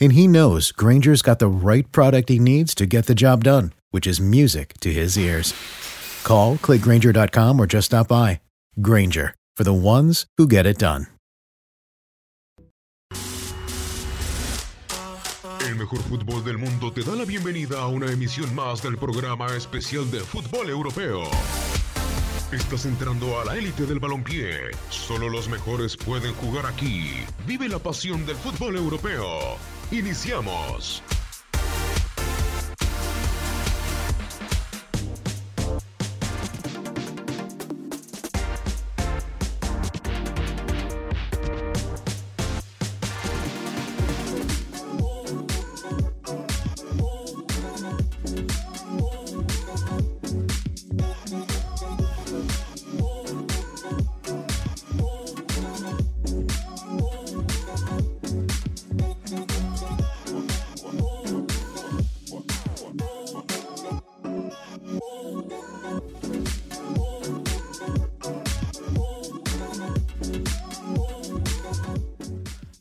And he knows Granger's got the right product he needs to get the job done, which is music to his ears. Call, clickgranger.com, or just stop by. Granger, for the ones who get it done. El mejor fútbol del mundo te da la bienvenida a una emisión más del programa especial de fútbol europeo. Estás entrando a la élite del balompié. Solo los mejores pueden jugar aquí. Vive la pasión del fútbol europeo. Iniciamos.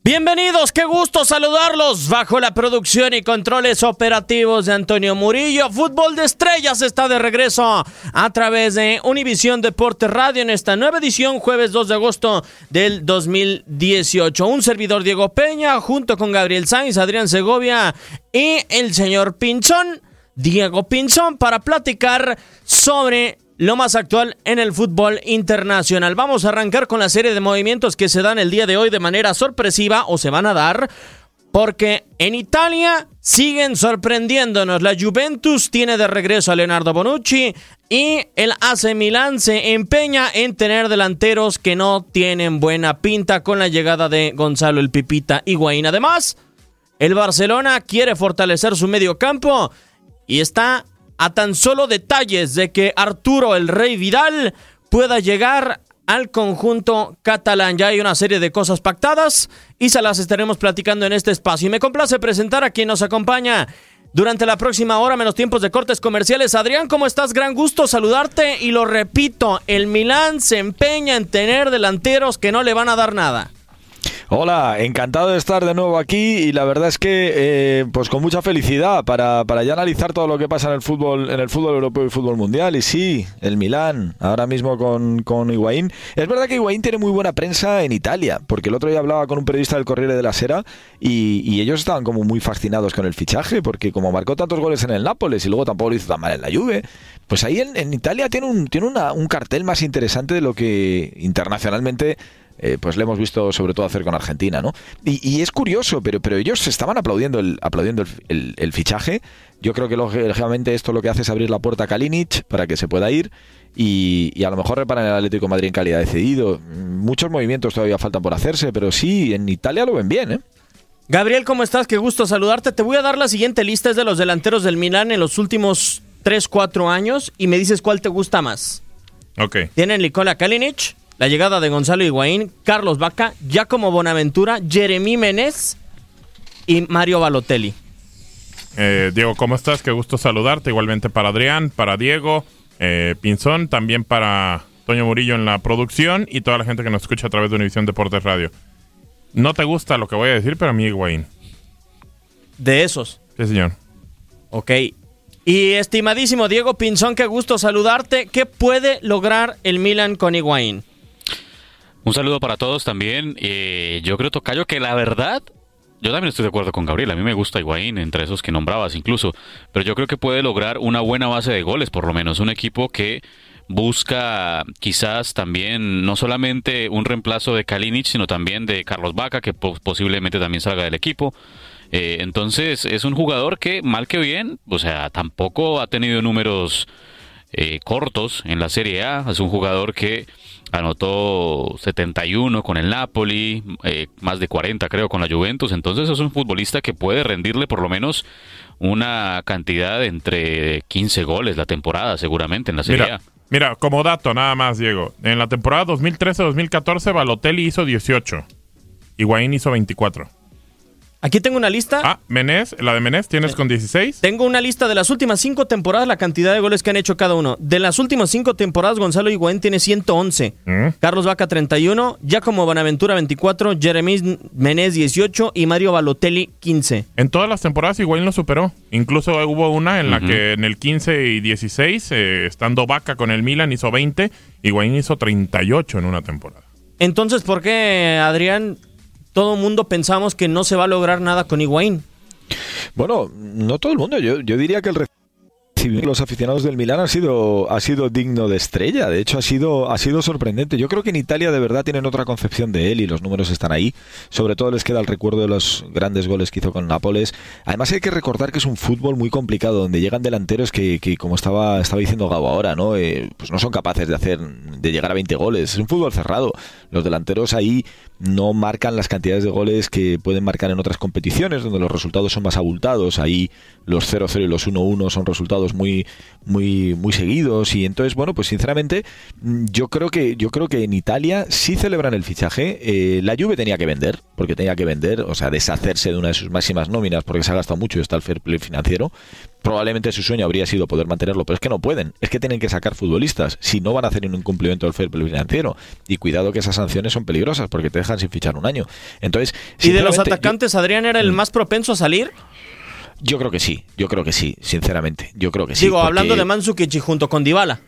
Bienvenidos, qué gusto saludarlos bajo la producción y controles operativos de Antonio Murillo. Fútbol de Estrellas está de regreso a través de Univisión Deporte Radio en esta nueva edición, jueves 2 de agosto del 2018. Un servidor Diego Peña junto con Gabriel Sainz, Adrián Segovia y el señor Pinzón, Diego Pinzón, para platicar sobre lo más actual en el fútbol internacional. Vamos a arrancar con la serie de movimientos que se dan el día de hoy de manera sorpresiva o se van a dar. Porque en Italia siguen sorprendiéndonos. La Juventus tiene de regreso a Leonardo Bonucci y el AC Milán se empeña en tener delanteros que no tienen buena pinta con la llegada de Gonzalo el Pipita Higuaín. Además, el Barcelona quiere fortalecer su medio campo y está a tan solo detalles de que Arturo el Rey Vidal pueda llegar al conjunto catalán. Ya hay una serie de cosas pactadas y se las estaremos platicando en este espacio. Y me complace presentar a quien nos acompaña durante la próxima hora, menos tiempos de cortes comerciales. Adrián, ¿cómo estás? Gran gusto saludarte y lo repito, el Milán se empeña en tener delanteros que no le van a dar nada. Hola, encantado de estar de nuevo aquí y la verdad es que eh, pues con mucha felicidad para, para, ya analizar todo lo que pasa en el fútbol en el fútbol europeo y fútbol mundial y sí, el Milán ahora mismo con, con Higuaín. Es verdad que Higuaín tiene muy buena prensa en Italia, porque el otro día hablaba con un periodista del Corriere de la Sera y, y ellos estaban como muy fascinados con el fichaje, porque como marcó tantos goles en el Nápoles y luego tampoco lo hizo tan mal en la Juve, pues ahí en, en Italia tiene un tiene un cartel más interesante de lo que internacionalmente eh, pues le hemos visto sobre todo hacer con Argentina, ¿no? Y, y es curioso, pero, pero ellos estaban aplaudiendo el, aplaudiendo el, el, el, fichaje. Yo creo que lógicamente esto lo que hace es abrir la puerta a Kalinic para que se pueda ir y, y a lo mejor reparan el Atlético de Madrid en calidad de cedido. Muchos movimientos todavía faltan por hacerse, pero sí, en Italia lo ven bien, ¿eh? Gabriel, ¿cómo estás? Qué gusto saludarte. Te voy a dar la siguiente lista, es de los delanteros del Milán en los últimos 3, 4 años y me dices cuál te gusta más. Ok. Tienen Nikola Kalinic, la llegada de Gonzalo Higuaín, Carlos Vaca, Giacomo Bonaventura, Jeremy Menez y Mario Balotelli. Eh, Diego, ¿cómo estás? Qué gusto saludarte. Igualmente para Adrián, para Diego, eh, Pinzón, también para Toño Murillo en la producción y toda la gente que nos escucha a través de Univisión Deportes Radio. No te gusta lo que voy a decir, pero a mí Higuaín. De esos. Sí, señor. Ok. Y estimadísimo Diego Pinzón, qué gusto saludarte. ¿Qué puede lograr el Milan con Higuaín? Un saludo para todos también. Eh, yo creo, Tocayo, que la verdad, yo también estoy de acuerdo con Gabriel. A mí me gusta Higuaín, entre esos que nombrabas incluso. Pero yo creo que puede lograr una buena base de goles, por lo menos. Un equipo que busca quizás también no solamente un reemplazo de Kalinic, sino también de Carlos Vaca, que posiblemente también salga del equipo. Eh, entonces es un jugador que, mal que bien, o sea, tampoco ha tenido números eh, cortos en la Serie A. Es un jugador que anotó 71 con el Napoli, eh, más de 40 creo con la Juventus. Entonces es un futbolista que puede rendirle por lo menos una cantidad de entre 15 goles la temporada seguramente en la Serie A. Mira, como dato nada más, Diego. En la temporada 2013-2014, Balotelli hizo 18. Higuaín hizo 24. Aquí tengo una lista. Ah, Menés, la de Menés, tienes con 16. Tengo una lista de las últimas cinco temporadas, la cantidad de goles que han hecho cada uno. De las últimas cinco temporadas, Gonzalo Higuaín tiene 111. Mm. Carlos Vaca 31, Giacomo Bonaventura 24, Jeremías Menés 18 y Mario Balotelli 15. En todas las temporadas Higuaín lo superó. Incluso hubo una en la que en el 15 y 16, eh, estando Vaca con el Milan, hizo 20. Higuaín hizo 38 en una temporada. Entonces, ¿por qué Adrián todo el mundo pensamos que no se va a lograr nada con Higuaín. Bueno, no todo el mundo. Yo, yo diría que el los aficionados del Milán ha sido, ha sido digno de estrella. De hecho, ha sido, ha sido sorprendente. Yo creo que en Italia de verdad tienen otra concepción de él y los números están ahí. Sobre todo les queda el recuerdo de los grandes goles que hizo con Nápoles. Además hay que recordar que es un fútbol muy complicado donde llegan delanteros que, como estaba, estaba diciendo Gabo ahora, ¿no? Eh, pues no son capaces de hacer, de llegar a 20 goles. Es un fútbol cerrado. Los delanteros ahí no marcan las cantidades de goles que pueden marcar en otras competiciones donde los resultados son más abultados. Ahí los 0-0 y los 1-1 son resultados muy muy muy seguidos. Y entonces bueno pues sinceramente mm, yo creo que yo creo que en Italia sí celebran el fichaje. Eh, la Juve tenía que vender porque tenía que vender o sea deshacerse de una de sus máximas nóminas porque se ha gastado mucho y está el fair play financiero probablemente su sueño habría sido poder mantenerlo pero es que no pueden es que tienen que sacar futbolistas si no van a hacer un incumplimiento del fair play financiero y cuidado que esas sanciones son peligrosas porque te dejan sin fichar un año entonces y de los atacantes Adrián era el mm. más propenso a salir yo creo que sí, yo creo que sí, sinceramente. Yo creo que sí. Digo, hablando de Mansukic junto con Dybala.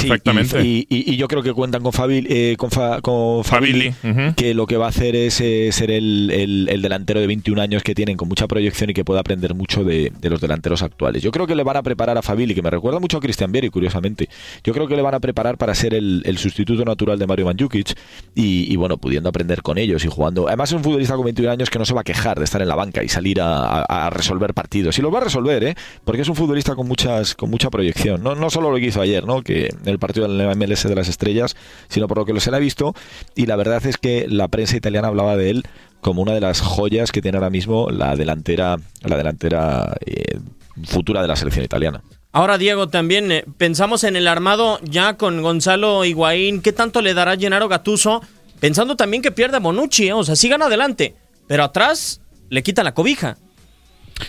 Perfectamente. y, yo creo que cuentan con, Fabil, eh, con, Fabili, que lo que va a hacer es eh, ser el, delantero de 21 años que tienen con mucha proyección y que puede aprender mucho de, los delanteros actuales. Yo creo que le van a preparar a Fabili, que me recuerda mucho a Cristian Vieri, curiosamente. Yo creo que le van a preparar para ser el, sustituto natural de Mario Mandzukic y, bueno, pudiendo aprender con ellos y jugando. Además, es un futbolista con 21 años que no se va a quejar de estar en la banca y salir a, resolver partidos. Y lo va a resolver, ¿eh? Porque es un futbolista con muchas con mucha proyección. No, no solo lo que hizo ayer, ¿no? Que el partido del MLS de las estrellas, sino por lo que lo se le ha visto. Y la verdad es que la prensa italiana hablaba de él como una de las joyas que tiene ahora mismo la delantera, la delantera eh, futura de la selección italiana. Ahora, Diego, también eh, pensamos en el armado ya con Gonzalo Higuaín. ¿Qué tanto le dará Gennaro Gattuso? Pensando también que pierde Bonucci, ¿eh? o sea, sí gana adelante, pero atrás le quita la cobija.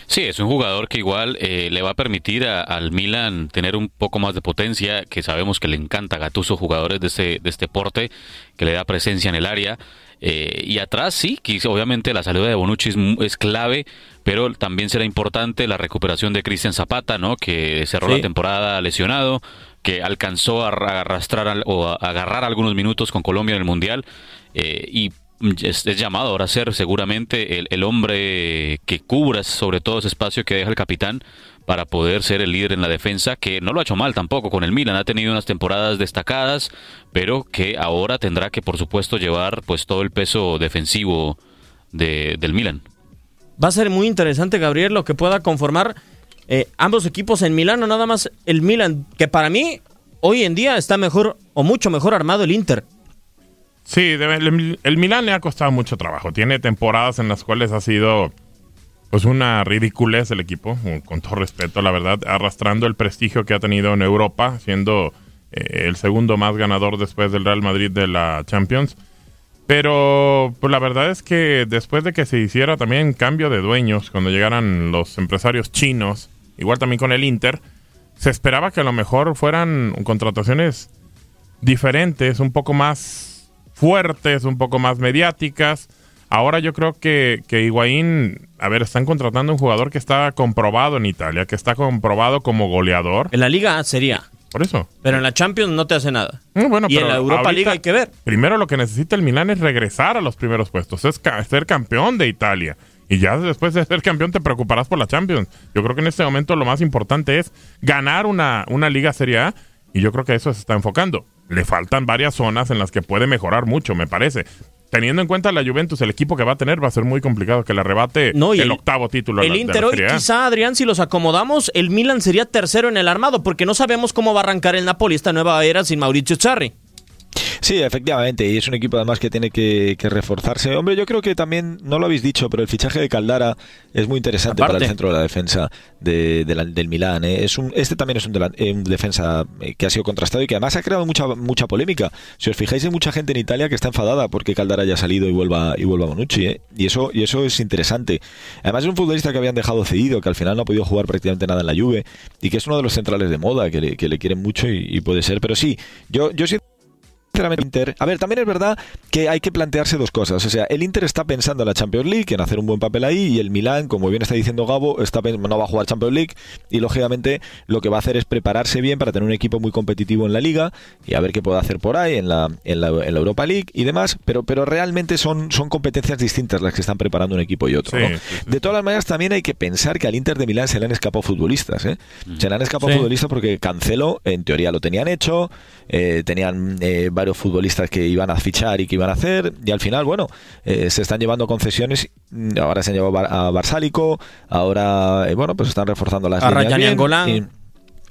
Sí, es un jugador que igual eh, le va a permitir al Milan tener un poco más de potencia, que sabemos que le encanta a Gattuso jugadores de este, de este porte, que le da presencia en el área. Eh, y atrás sí, que obviamente la salida de Bonucci es, clave, pero también será importante la recuperación de Cristian Zapata, ¿no? que cerró la temporada lesionado, que alcanzó a arrastrar o a agarrar algunos minutos con Colombia en el Mundial. Eh, y es, llamado ahora a ser seguramente el, hombre que cubra sobre todo ese espacio que deja el capitán para poder ser el líder en la defensa, que no lo ha hecho mal tampoco con el Milan, ha tenido unas temporadas destacadas, pero que ahora tendrá que por supuesto llevar pues todo el peso defensivo del Milan. Va a ser muy interesante, Gabriel, lo que pueda conformar eh, ambos equipos en Milán, o nada más el Milan, que para mí hoy en día está mejor o mucho mejor armado el Inter. Sí, el, el Milan le ha costado mucho trabajo. Tiene temporadas en las cuales ha sido pues una ridiculez el equipo, con todo respeto, la verdad, arrastrando el prestigio que ha tenido en Europa, siendo eh, el segundo más ganador después del Real Madrid de la Champions. Pero pues, la verdad es que después de que se hiciera también cambio de dueños, cuando llegaran los empresarios chinos, igual también con el Inter, se esperaba que a lo mejor fueran contrataciones diferentes, un poco más fuertes, un poco más mediáticas. Ahora yo creo que, que Higuaín, a ver, están contratando un jugador que está comprobado en Italia, que está comprobado como goleador. En la liga sería. Por eso. Pero en la Champions no te hace nada. Mm, Bueno, y en la Europa League hay que ver. Primero lo que necesita el Milán es regresar a los primeros puestos, es ca- ser campeón de Italia. Y ya después de ser campeón te preocuparás por la Champions. Yo creo que en este momento lo más importante es ganar una, una Liga Serie A y yo creo que a eso se está enfocando. Le faltan varias zonas en las que puede mejorar mucho, me parece. Teniendo en cuenta la Juventus, el equipo que va a tener va a ser muy complicado que le arrebate No, el, el- octavo título. El la- Inter hoy, quizá, Adrián, si los acomodamos, el Milan sería tercero en el armado, porque no sabemos cómo va a arrancar el Napoli esta nueva era sin Mauricio Sarri. Sí, efectivamente, y es un equipo además que tiene que, que reforzarse. Hombre, yo creo que también, no lo habéis dicho, pero el fichaje de Caldara es muy interesante Aparte. para el centro de la defensa de, de la- del Milán. ¿eh? Es un, este también es un, delan- eh, un defensa eh, que ha sido contrastado y que además ha creado mucha mucha polémica. Si os fijáis, hay mucha gente en Italia que está enfadada porque Caldara haya salido y vuelva y vuelva a Bonucci. ¿eh? Y, eso, y eso es interesante. Además es un futbolista que habían dejado cedido, que al final no ha podido jugar prácticamente nada en la Juve y que es uno de los centrales de moda, que le, que le quieren mucho y, y puede ser. Pero sí, yo, yo sí sinceramente Inter. A ver, también es verdad que hay que plantearse dos cosas. O sea, el Inter está pensando en la Champions League, en hacer un buen papel ahí, y el Milán, como bien está diciendo Gabo, está no va a jugar Champions League y lógicamente lo que va a hacer es prepararse bien para tener un equipo muy competitivo en la liga y a ver qué puede hacer por ahí en la, en la, en la Europa League y demás. Pero, pero realmente son, son competencias distintas las que están preparando un equipo y otro. Sí, ¿no? sí, sí. De todas las maneras, también hay que pensar que al Inter de Milán se le han escapado futbolistas. ¿eh? Se le han escapado futbolistas porque Cancelo, en teoría, lo tenían hecho. eh, tenían eh, varios futbolistas que iban a fichar y que iban a hacer. Y al final, bueno, eh, se están llevando concesiones. mm, Ahora se han llevado a Barsálico. Ahora, eh, bueno, pues están reforzando las A líneas bien, y-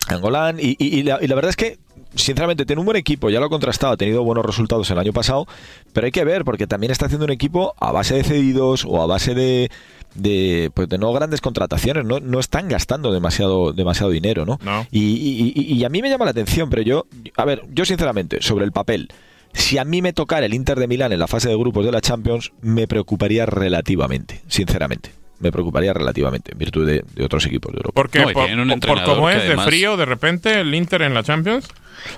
Angolán. Y, y- y la, y la verdad es que, sinceramente, tiene un buen equipo. Ya lo ha contrastado. Ha tenido buenos resultados el año pasado. Pero hay que ver, porque también está haciendo un equipo a base de cedidos o a base de. De, pues de no grandes contrataciones, no, no están gastando demasiado, demasiado dinero, ¿no? No. Y, y- y- y a mí me llama la atención, pero yo, a ver, yo sinceramente, sobre el papel, si a mí me tocara el Inter de Milán en la fase de grupos de la Champions, me preocuparía relativamente, sinceramente. Me preocuparía relativamente, en virtud de, de otros equipos de Europa. Porque No, por, un por cómo es de frío de repente el Inter en la Champions.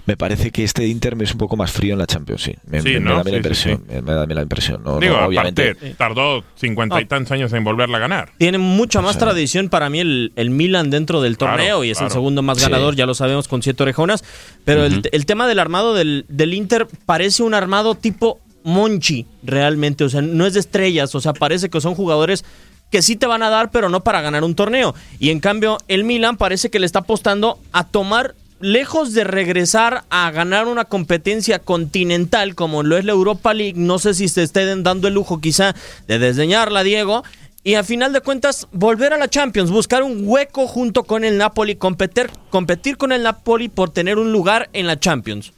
Me parece que este Inter es un poco más frío en la Champions, sí. Me, Sí, me- me ¿no? da a mí la Sí, sí, impresión. sí. Me, me da la impresión. No, Digo, no, obviamente. aparte, tardó cincuenta y tantos años en volverla a ganar. Tiene mucha más tradición para mí el, el Milan dentro del Claro, torneo y es el segundo más Sí. ganador, ya lo sabemos, con siete orejonas. Pero el, el tema del armado del, del Inter parece un armado tipo Monchi, realmente. O sea, no es de estrellas, o sea, parece que son jugadores que sí te van a dar, pero no para ganar un torneo. Y en cambio, el Milan parece que le está apostando a tomar, lejos de regresar a ganar una competencia continental como lo es la Europa League, no sé si se estén dando el lujo quizá de desdeñarla, Diego. Y a final de cuentas, volver a la Champions, buscar un hueco junto con el Napoli, competir, competir con el Napoli por tener un lugar en la Champions.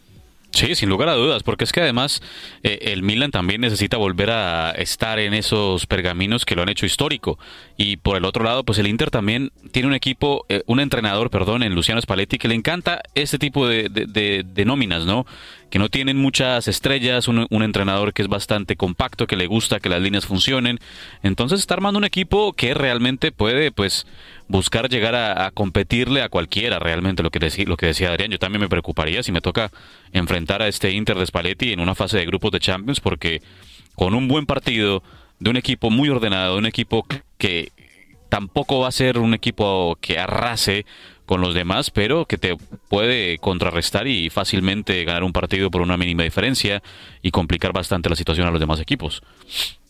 Sí, sin lugar a dudas, porque es que además eh, el Milan también necesita volver a estar en esos pergaminos que lo han hecho histórico. Y por el otro lado, pues el Inter también tiene un equipo, eh, un entrenador, perdón, en Luciano Spalletti, que le encanta este tipo de, de- de- de nóminas, ¿no? Que no tienen muchas estrellas, un, un entrenador que es bastante compacto, que le gusta que las líneas funcionen. Entonces está armando un equipo que realmente puede, pues, buscar llegar a, competirle a cualquiera realmente lo que, decía, lo que decía Adrián. Yo también me preocuparía si me toca enfrentar a este Inter de Spalletti en una fase de grupos de Champions porque con un buen partido de un equipo muy ordenado, de un equipo que tampoco va a ser un equipo que arrase con los demás, pero que te puede contrarrestar y fácilmente ganar un partido por una mínima diferencia y complicar bastante la situación a los demás equipos.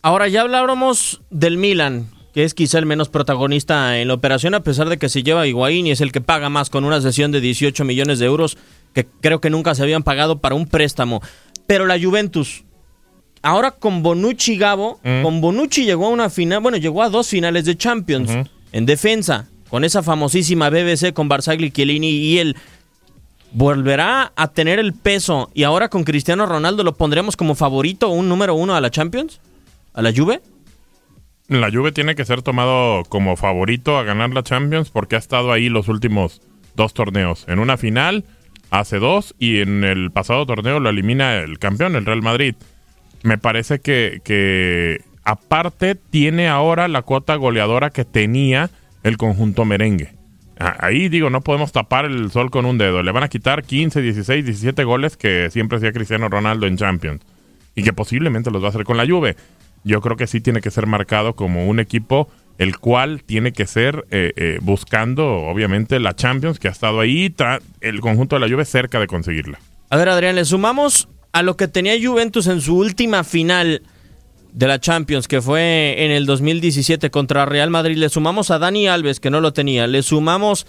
Ahora ya hablábamos del Milan, que es quizá el menos protagonista en la operación, a pesar de que se lleva a Higuaín y es el que paga más con una sesión de 18 millones de euros, que creo que nunca se habían pagado para un préstamo. Pero la Juventus, ahora con Bonucci y Gabo, Mm. con Bonucci llegó a una final, bueno, llegó a dos finales de Champions en defensa, con esa famosísima BBC con Barzagli, Chiellini y él. ¿Volverá a tener el peso y ahora con Cristiano Ronaldo lo pondremos como favorito un número uno a la Champions? ¿A la Juve? La Juve tiene que ser tomado como favorito a ganar la Champions porque ha estado ahí los últimos dos torneos. En una final, hace dos, y en el pasado torneo lo elimina el campeón, el Real Madrid. me parece que, que aparte tiene ahora la cuota goleadora que tenía el conjunto merengue. Ah, Ahí digo, no podemos tapar el sol con un dedo. Le van a quitar 15, 16, 17 goles que siempre hacía Cristiano Ronaldo en Champions. Y que posiblemente los va a hacer con la Juve. Yo creo que sí tiene que ser marcado como un equipo el cual tiene que ser eh, eh, buscando, obviamente, la Champions, que ha estado ahí, el conjunto de la Juve cerca de conseguirla. A ver, Adrián, le sumamos a lo que tenía Juventus en su última final de la Champions, que fue en el 2017 contra Real Madrid. Le sumamos a Dani Alves, que no lo tenía. Le sumamos,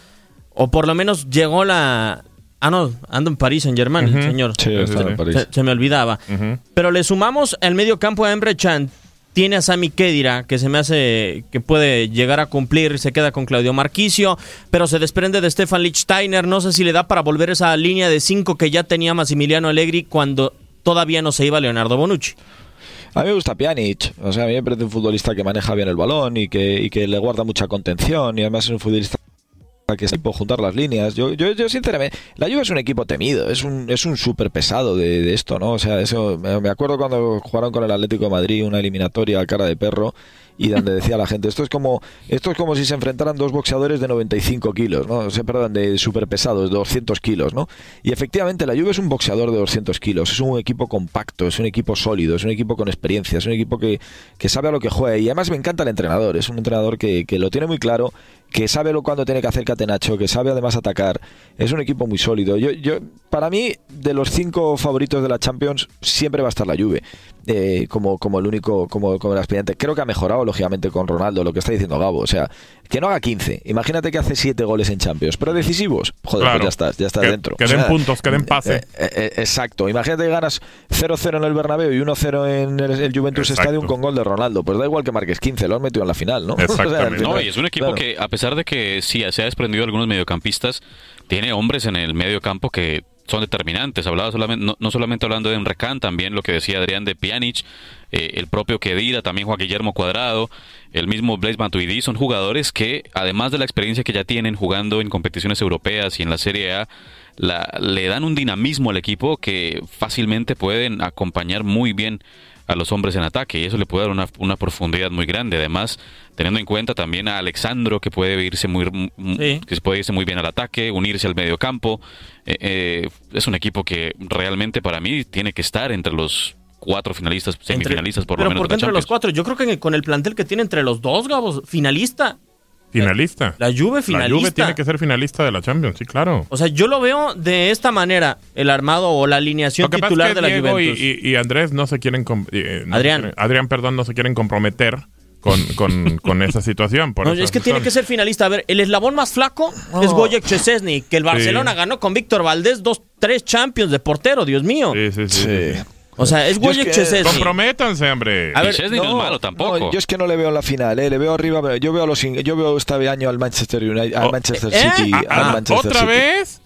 o por lo menos llegó la... Ah, no, ando en París, en Germán, el señor. Sí, está en París. Se, se me olvidaba. Pero le sumamos al medio campo a Emre Can. Tiene a Sami Khedira, que se me hace que puede llegar a cumplir. Se queda con Claudio Marquicio, pero se desprende de Stefan Lichtsteiner. No sé si le da para volver esa línea de cinco que ya tenía Massimiliano Allegri cuando todavía no se iba Leonardo Bonucci. A mí me gusta Pjanic, o sea, a mí me parece un futbolista que maneja bien el balón y que, y que le guarda mucha contención y además es un futbolista que sabe juntar las líneas. Yo, yo, yo sinceramente, la Juve es un equipo temido, es un, es un súper pesado de, de esto, ¿no? O sea, eso, me acuerdo cuando jugaron con el Atlético de Madrid una eliminatoria a cara de perro y donde decía la gente, esto es como esto es como si se enfrentaran dos boxeadores de 95 kilos, ¿no? O sea, perdón, de súper pesados, de 200 kilos, ¿no? Y efectivamente la Juve es un boxeador de 200 kilos, es un equipo compacto, es un equipo sólido, es un equipo con experiencia, es un equipo que, que sabe a lo que juega y además me encanta el entrenador, es un entrenador que, que lo tiene muy claro, que sabe lo cuando tiene que hacer Catenacho, que sabe además atacar, es un equipo muy sólido. Yo, yo, para mí, de los cinco favoritos de la Champions, siempre va a estar la Juve, eh, como, como el único, como, como el aspirante. Creo que ha mejorado, lógicamente, con Ronaldo, lo que está diciendo Gabo, o sea, que no haga 15, imagínate que hace 7 goles en Champions, pero decisivos, joder, Claro. pues ya estás, ya estás Que- dentro. que O den sea, puntos, que den pase. eh, eh, eh, exacto, imagínate que ganas 0-0 en el Bernabéu y 1-0 en el, el Juventus Exacto. Stadium con gol de Ronaldo, pues da igual que marques 15, lo has metido en la final, ¿no? O sea, al Exactamente. final, No, y es un equipo claro. que, a pesar de que sí se ha desprendido de algunos mediocampistas, tiene hombres en el medio campo que son determinantes. Hablaba solamente, no, no solamente hablando de Enrecán, también lo que decía Adrián de Pjanic, eh, el propio Kedira, también Juan Guillermo Cuadrado, el mismo Blaise Matuidi, son jugadores que, además de la experiencia que ya tienen jugando en competiciones europeas y en la Serie A, la- le dan un dinamismo al equipo que fácilmente pueden acompañar muy bien a los hombres en ataque y eso le puede dar una, una profundidad muy grande. Además, teniendo en cuenta también a Alexandro que puede irse muy m- Sí. que puede irse muy bien al ataque, unirse al medio campo. Eh, eh, es un equipo que realmente para mí tiene que estar entre los cuatro finalistas, semifinalistas por Pero lo menos ¿por de qué la entre los cuatro? Yo creo que con el plantel que tiene entre los dos, Gabos, finalista. Finalista. La Juve La finalista. Juve tiene que ser finalista de la Champions, sí, claro. O sea, yo lo veo de esta manera, el armado o la alineación titular es que de la Diego Juventus. y- y Andrés no se quieren... com- eh, no se Adrián. quieren- Adrián, perdón, no se quieren comprometer con, con, con esa situación. Por No, esa es que tiene que ser finalista. A ver, el eslabón más flaco es Gojek Chesney, que el Barcelona ganó con Víctor Valdés dos, tres Champions de portero, Dios mío. Sí, sí, sí. Sí. O sea, es Yo es que- Chesney. Comprométanse, hombre. A ver, Chesney no, es malo tampoco. No, yo es que no le veo en la final, ¿eh? le veo arriba, pero yo veo a los yo veo este año al Manchester United, al Oh, Manchester ¿eh? City, Ah, al ah, Manchester ¿Otra City. vez?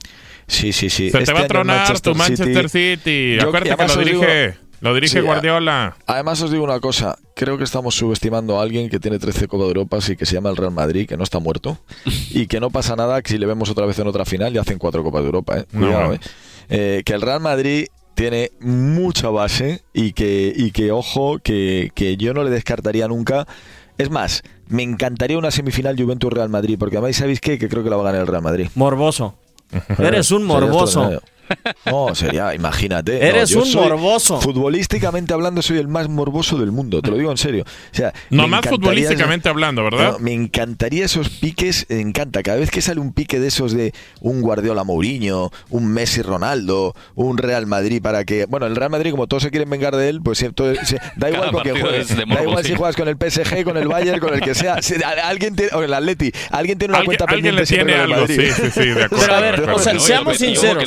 Sí, sí, sí. Se Este te va a tronar tu Manchester City. Yo- Acuérdate que lo digo- dirige, lo dirige Sí, Guardiola. Además os digo una cosa, creo que estamos subestimando a alguien que tiene 13 Copa de Europa y que se llama el Real Madrid, que no está muerto y que no pasa nada que si le vemos otra vez en otra final y hacen cuatro Copas de Europa, ¿eh? No, Cuidado, no. ¿eh? Eh, que el Real Madrid tiene mucha base y que, y que ojo, que, que yo no le descartaría nunca. Es más, me encantaría una semifinal Juventus-Real Madrid, porque además, ¿sabéis qué? Que creo que la va a ganar el Real Madrid. Morboso. Eres un morboso. No, sería, imagínate. Eres un soy- morboso. Futbolísticamente hablando, soy el más morboso del mundo, te lo digo en serio. O sea, No más futbolísticamente hablando, ¿verdad? No, me encantaría esos piques, me encanta. Cada vez que sale un pique de esos de un Guardiola Mourinho, un Messi Ronaldo, un Real Madrid para que. Bueno, el Real Madrid, como todos se quieren vengar de él, pues siempre- se- da igual Cada con quién juegues. Da igual si juegas con el PSG, con el Bayern, con el que sea. Si- alguien tiene, o el Atleti, alguien tiene una Alguien, cuenta alguien pendiente le tiene algo, sí, sí, sí, de acuerdo. Pero a ver, de acuerdo. o sea, seamos sinceros. que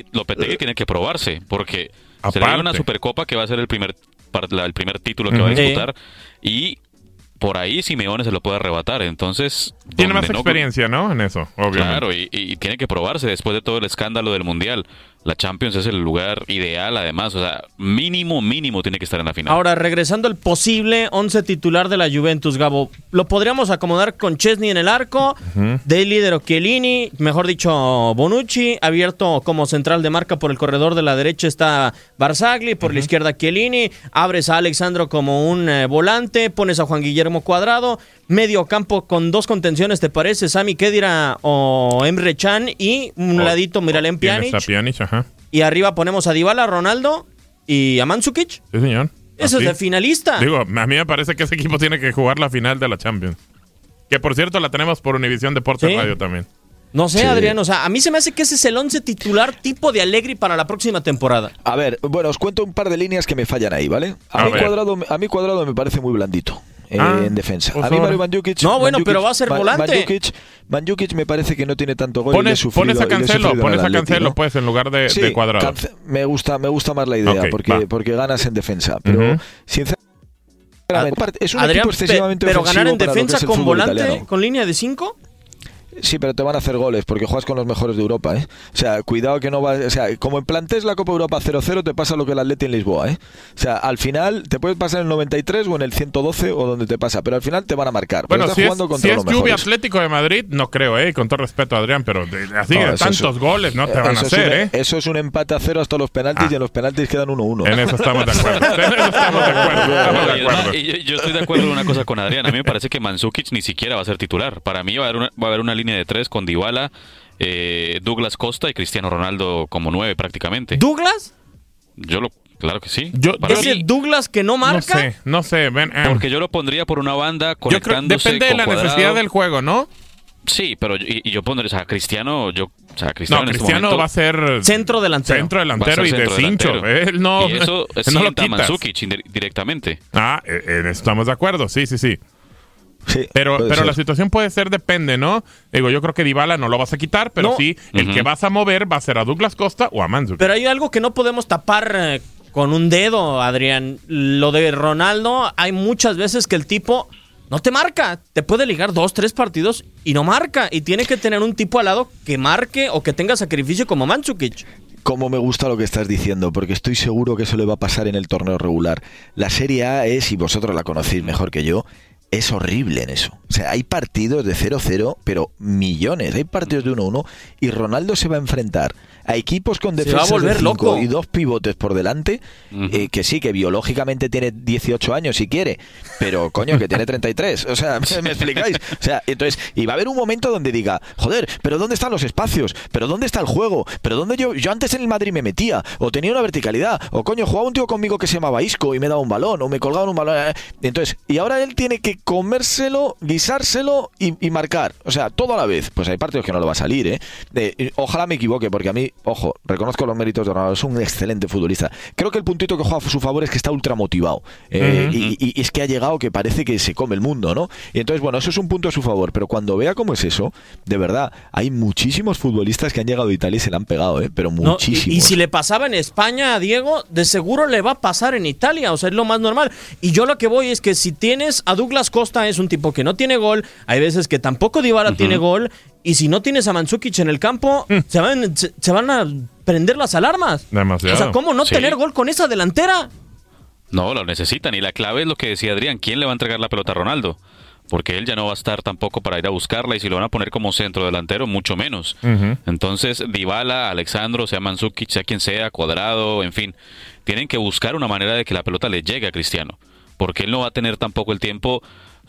Lopetegui, Lopetegui tiene que probarse, porque se le Aparte. una supercopa que va a ser el primer, el primer título que va a disputar, y por ahí Simeone se lo puede arrebatar. Entonces, Tiene más no- experiencia, ¿no? En eso, obviamente. Claro, y, y tiene que probarse después de todo el escándalo del Mundial. La Champions es el lugar ideal, además. O sea, mínimo, mínimo tiene que estar en la final. Ahora, regresando al posible 11 titular de la Juventus, Gabo, lo podríamos acomodar con Chesney en el arco, de líder Chiellini, mejor dicho, Bonucci, abierto como central de marca por el corredor de la derecha está Barzagli, por la izquierda Chiellini, abres a Alexandro como un eh, volante, pones a Juan Guillermo Cuadrado, medio campo con dos contenciones, ¿te parece? Sami Kedira o Emre Chan y un ladito Miralem o tienes Pjanic. a Pjanic, ajá. Y arriba ponemos a Dybala, Ronaldo y a Mandzukic. Sí, señor. Eso Así. es de finalista. Digo, a mí me parece que ese equipo tiene que jugar la final de la Champions. Que por cierto la tenemos por Univisión Deportes Sí. Radio también. No sé, Sí. Adrián, o sea, a mí se me hace que ese es el once titular tipo de Allegri para la próxima temporada. A ver, bueno, os cuento un par de líneas que me fallan ahí, ¿vale? A, A mí, ver. cuadrado, a mí Cuadrado me parece muy blandito. Eh, Ah, en defensa. pues a mí. Mario Mandzukic... No, bueno, Mandzukic- pero va a ser volante. Mandzukic, Mandzukic me parece que no tiene tanto gol. y Pones, sufrido- pones a y Cancelo, en pones a Cancelo ¿no? pues en lugar de, Sí, de cuadrado. Me gusta, me gusta más la idea porque, va. porque ganas en defensa. Pero sinceramente, es un Adrián, equipo pe- excesivamente pero ganar en defensa con volante, italiano. con línea de 5. Sí, pero te van a hacer goles porque juegas con los mejores de Europa, ¿eh? O sea, cuidado que no va, o sea, como en plantes la Copa Europa 0-0 te pasa lo que el Atleti en Lisboa, ¿eh? O sea, al final te puede pasar en el 93 o en el 112 o donde te pasa, pero al final te van a marcar. Bueno, estás si es, si es mejores. Atlético de Madrid, no creo, ¿eh? Con todo respeto, Adrián, pero de- así No, es- tantos goles no te van a es hacer, un, ¿eh? Eso es un empate a cero hasta los penaltis Ah. y en los penaltis quedan 1-1. En eso estamos de acuerdo. En eso estamos de acuerdo. Estamos de acuerdo. yo, yo estoy de acuerdo en una cosa con Adrián. A mí me parece que Mandzukic ni siquiera va a ser titular. Para mí va a haber una, va a haber una línea de tres con Dybala, eh, Douglas Costa y Cristiano Ronaldo como nueve prácticamente. ¿Douglas? Yo lo, claro que sí. Yo- ¿Ese mí, Douglas que no No marca? sé, no sé. Eh, porque yo lo pondría por una banda yo creo conectándose depende de la Cuadrado. necesidad del juego, ¿no? Sí, pero yo- y, y yo pondré, o sea, Cristiano, yo, o sea, Cristiano No, en este momento va a ser Centro delantero. centro delantero y de centro cincho. delantero. Él no, y eso no lo sienta a quitas. Mandzukic indi- directamente. Ah, eh, en eso estamos de acuerdo, sí, sí, sí. Sí, Pero, pero ser. la situación puede ser, depende, ¿no? Digo, yo creo que Dybala no lo vas a quitar, pero No. sí, el que vas a mover va a ser a Douglas Costa o a Mandzukic. Pero hay algo que no podemos tapar eh, con un dedo, Adrián. Lo de Ronaldo, hay muchas veces que el tipo no te marca. Te puede ligar dos, tres partidos y no marca. Y tiene que tener un tipo al lado que marque o que tenga sacrificio como Mandzukic. Cómo me gusta lo que estás diciendo, porque estoy seguro que eso le va a pasar en el torneo regular. La Serie A es, y vosotros la conocéis mejor que yo, es horrible en eso. O sea, hay partidos de 0-0, pero millones. Hay partidos de 1-1 y Ronaldo se va a enfrentar a equipos con Se va a defensas volver de cinco y dos pivotes por delante, Ujú. eh, que sí, que biológicamente tiene 18 años si quiere, pero coño, que tiene 33. O sea, ¿me explicáis? O sea, entonces, y va a haber un momento donde diga, joder, pero ¿dónde están los espacios? ¿Pero dónde está el juego? ¿Pero dónde yo, yo antes en el Madrid me metía? ¿O tenía una verticalidad? ¿O coño, jugaba un tío conmigo que se llamaba Isco y me daba un balón? ¿O me colgaban un balón? Eh, Entonces, y ahora él tiene que comérselo, guisárselo y, y marcar. O sea, todo a la vez. Pues hay partidos que no lo va a salir. Eh, eh, ojalá me equivoque, porque a mí, ojo, reconozco los méritos de Ronaldo, es un excelente futbolista. Creo que el puntito que juega a su favor es que está ultra motivado. Eh, y, y- y es que ha llegado que parece que se come el mundo, ¿no? Y entonces, bueno, eso es un punto a su favor. Pero cuando vea cómo es eso, de verdad, hay muchísimos futbolistas que han llegado a Italia y se le han pegado, ¿eh? Pero ¿no? Y- muchísimos. Y, si le pasaba en España a Diego, de seguro le va a pasar en Italia. O sea, es lo más normal. Y yo lo que voy es que si tienes a Douglas Costa, es un tipo que no tiene gol. Hay veces que tampoco Dybala tiene gol. Y si no tienes a Mandzukic en el campo, se, van, se, se van a prender las alarmas. Demasiado. O sea, ¿cómo no Sí. tener gol con esa delantera? No, lo necesitan. Y la clave es lo que decía Adrián. ¿Quién le va a entregar la pelota a Ronaldo? Porque él ya no va a estar tampoco para ir a buscarla y si lo van a poner como centro delantero, mucho menos. Entonces, Dybala, Alexandro, sea Mandzukic, sea quien sea, Cuadrado, en fin, tienen que buscar una manera de que la pelota le llegue a Cristiano. Porque él no va a tener tampoco el tiempo,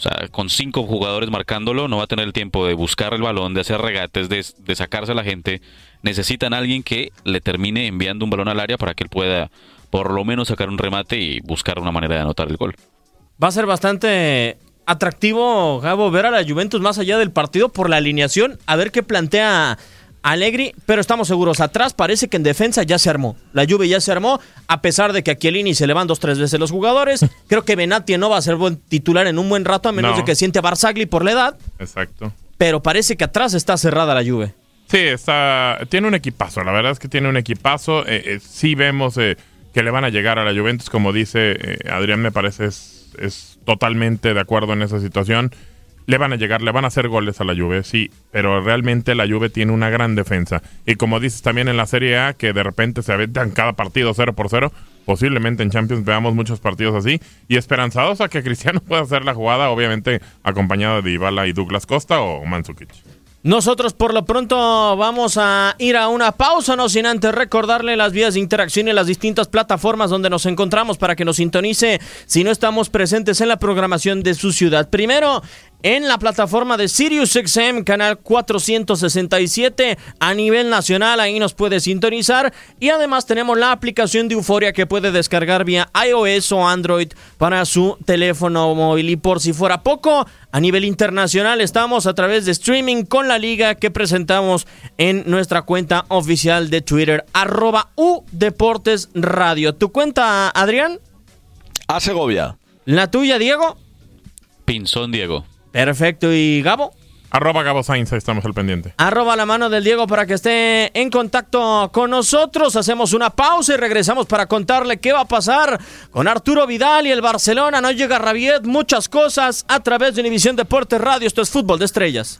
sea, con cinco jugadores marcándolo, no va a tener el tiempo de buscar el balón, de hacer regates, de, de sacarse a la gente. Necesitan a alguien que le termine enviando un balón al área para que él pueda por lo menos sacar un remate y buscar una manera de anotar el gol. Va a ser bastante atractivo, Gabo, ver a la Juventus más allá del partido por la alineación, a ver qué plantea Allegri, pero estamos seguros, atrás parece que en defensa ya se armó. La Juve ya se armó, a pesar de que a Chiellini se le van dos, tres veces los jugadores. Creo que Benatti no va a ser buen titular en un buen rato, a menos No. de que siente a Barzagli por la edad, Exacto. pero parece que atrás está cerrada la Juve. Sí, está, tiene un equipazo, la verdad es que tiene un equipazo. Eh, eh, sí vemos eh, que le van a llegar a la Juventus, como dice eh, Adrián, me parece es, es totalmente de acuerdo en esa situación. Le van a llegar, le van a hacer goles a la Juve, sí, pero realmente la Juve tiene una gran defensa. Y como dices también en la Serie A, que de repente se aventan cada partido 0 por 0, posiblemente en Champions veamos muchos partidos así. Y esperanzados a que Cristiano pueda hacer la jugada, obviamente acompañado de Ibala y Douglas Costa o Mandzukic. Nosotros por lo pronto vamos a ir a una pausa, no sin antes recordarle las vías de interacción y las distintas plataformas donde nos encontramos para que nos sintonice si no estamos presentes en la programación de su ciudad. Primero, en la plataforma de SiriusXM, canal 467 a nivel nacional, ahí nos puede sintonizar. Y además tenemos la aplicación de Euforia que puede descargar vía iOS o Android para su teléfono móvil. Y por si fuera poco, a nivel internacional estamos a través de streaming con la liga que presentamos en nuestra cuenta oficial de Twitter, arroba U Deportes Radio. ¿Tu cuenta, Adrián? A Segovia. ¿La tuya, Diego? Pinzón Diego. Perfecto. ¿Y Gabo? Arroba Gabo Sainz, estamos al pendiente. Arroba la mano del Diego para que esté en contacto con nosotros. Hacemos una pausa y regresamos para contarle qué va a pasar con Arturo Vidal y el Barcelona. No llega Rabiet, muchas cosas a través de Univisión Deportes Radio. Esto es Fútbol de Estrellas.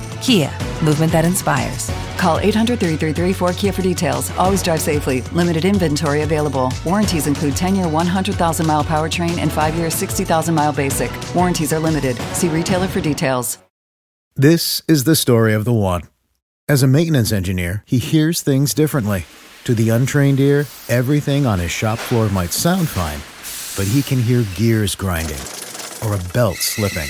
Kia, movement that inspires. Call 800 333 4KIA for details. Always drive safely. Limited inventory available. Warranties include 10 year 100,000 mile powertrain and 5 year 60,000 mile basic. Warranties are limited. See retailer for details. This is the story of the one. As a maintenance engineer, he hears things differently. To the untrained ear, everything on his shop floor might sound fine, but he can hear gears grinding or a belt slipping.